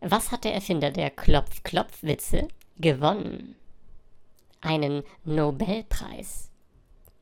Was hat der Erfinder der Klopf-Klopf-Witze gewonnen? Einen Nobelpreis.